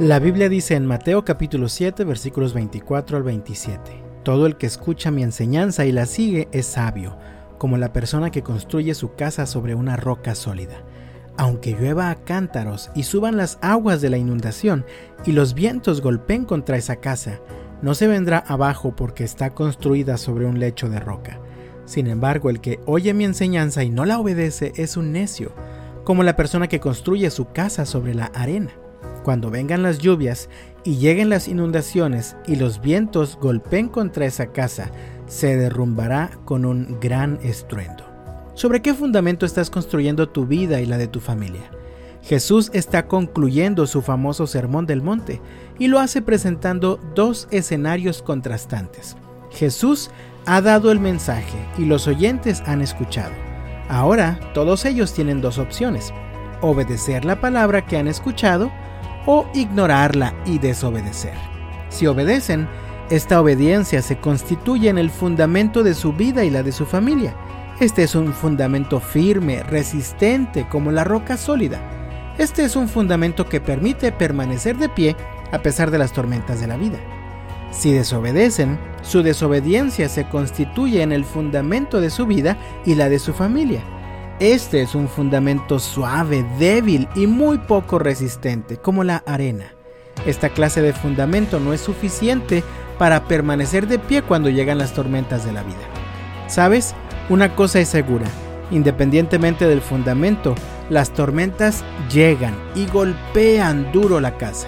La Biblia dice en Mateo capítulo 7 versículos 24 al 27, Todo el que escucha mi enseñanza y la sigue es sabio, como la persona que construye su casa sobre una roca sólida. Aunque llueva a cántaros y suban las aguas de la inundación y los vientos golpeen contra esa casa, no se vendrá abajo porque está construida sobre un lecho de roca. Sin embargo, el que oye mi enseñanza y no la obedece es un necio, como la persona que construye su casa sobre la arena. Cuando vengan las lluvias y lleguen las inundaciones y los vientos golpeen contra esa casa, se derrumbará con un gran estruendo. ¿Sobre qué fundamento estás construyendo tu vida y la de tu familia? Jesús está concluyendo su famoso Sermón del Monte y lo hace presentando dos escenarios contrastantes. Jesús ha dado el mensaje y los oyentes han escuchado. Ahora todos ellos tienen dos opciones, obedecer la palabra que han escuchado o ignorarla y desobedecer. Si obedecen, esta obediencia se constituye en el fundamento de su vida y la de su familia. Este es un fundamento firme, resistente, como la roca sólida. Este es un fundamento que permite permanecer de pie a pesar de las tormentas de la vida. Si desobedecen, su desobediencia se constituye en el fundamento de su vida y la de su familia. Este es un fundamento suave, débil y muy poco resistente, como la arena. Esta clase de fundamento no es suficiente para permanecer de pie cuando llegan las tormentas de la vida. ¿Sabes? Una cosa es segura, independientemente del fundamento, las tormentas llegan y golpean duro la casa.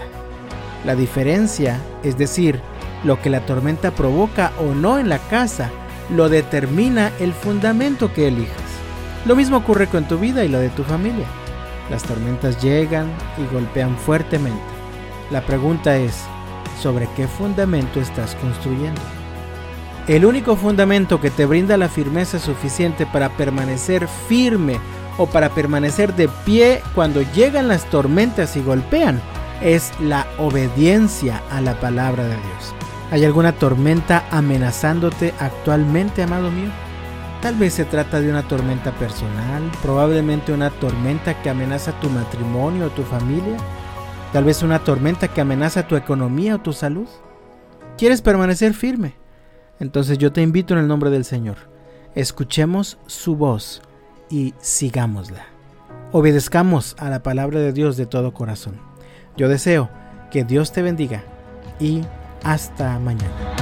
La diferencia, es decir, lo que la tormenta provoca o no en la casa, lo determina el fundamento que elijas. Lo mismo ocurre con tu vida y la de tu familia. Las tormentas llegan y golpean fuertemente. La pregunta es, ¿sobre qué fundamento estás construyendo? El único fundamento que te brinda la firmeza suficiente para permanecer firme o para permanecer de pie cuando llegan las tormentas y golpean es la obediencia a la palabra de Dios. ¿Hay alguna tormenta amenazándote actualmente, amado mío? Tal vez se trata de una tormenta personal, probablemente una tormenta que amenaza tu matrimonio o tu familia, tal vez una tormenta que amenaza tu economía o tu salud. ¿Quieres permanecer firme? Entonces yo te invito en el nombre del Señor. Escuchemos su voz y sigámosla. Obedezcamos a la palabra de Dios de todo corazón. Yo deseo que Dios te bendiga y hasta mañana.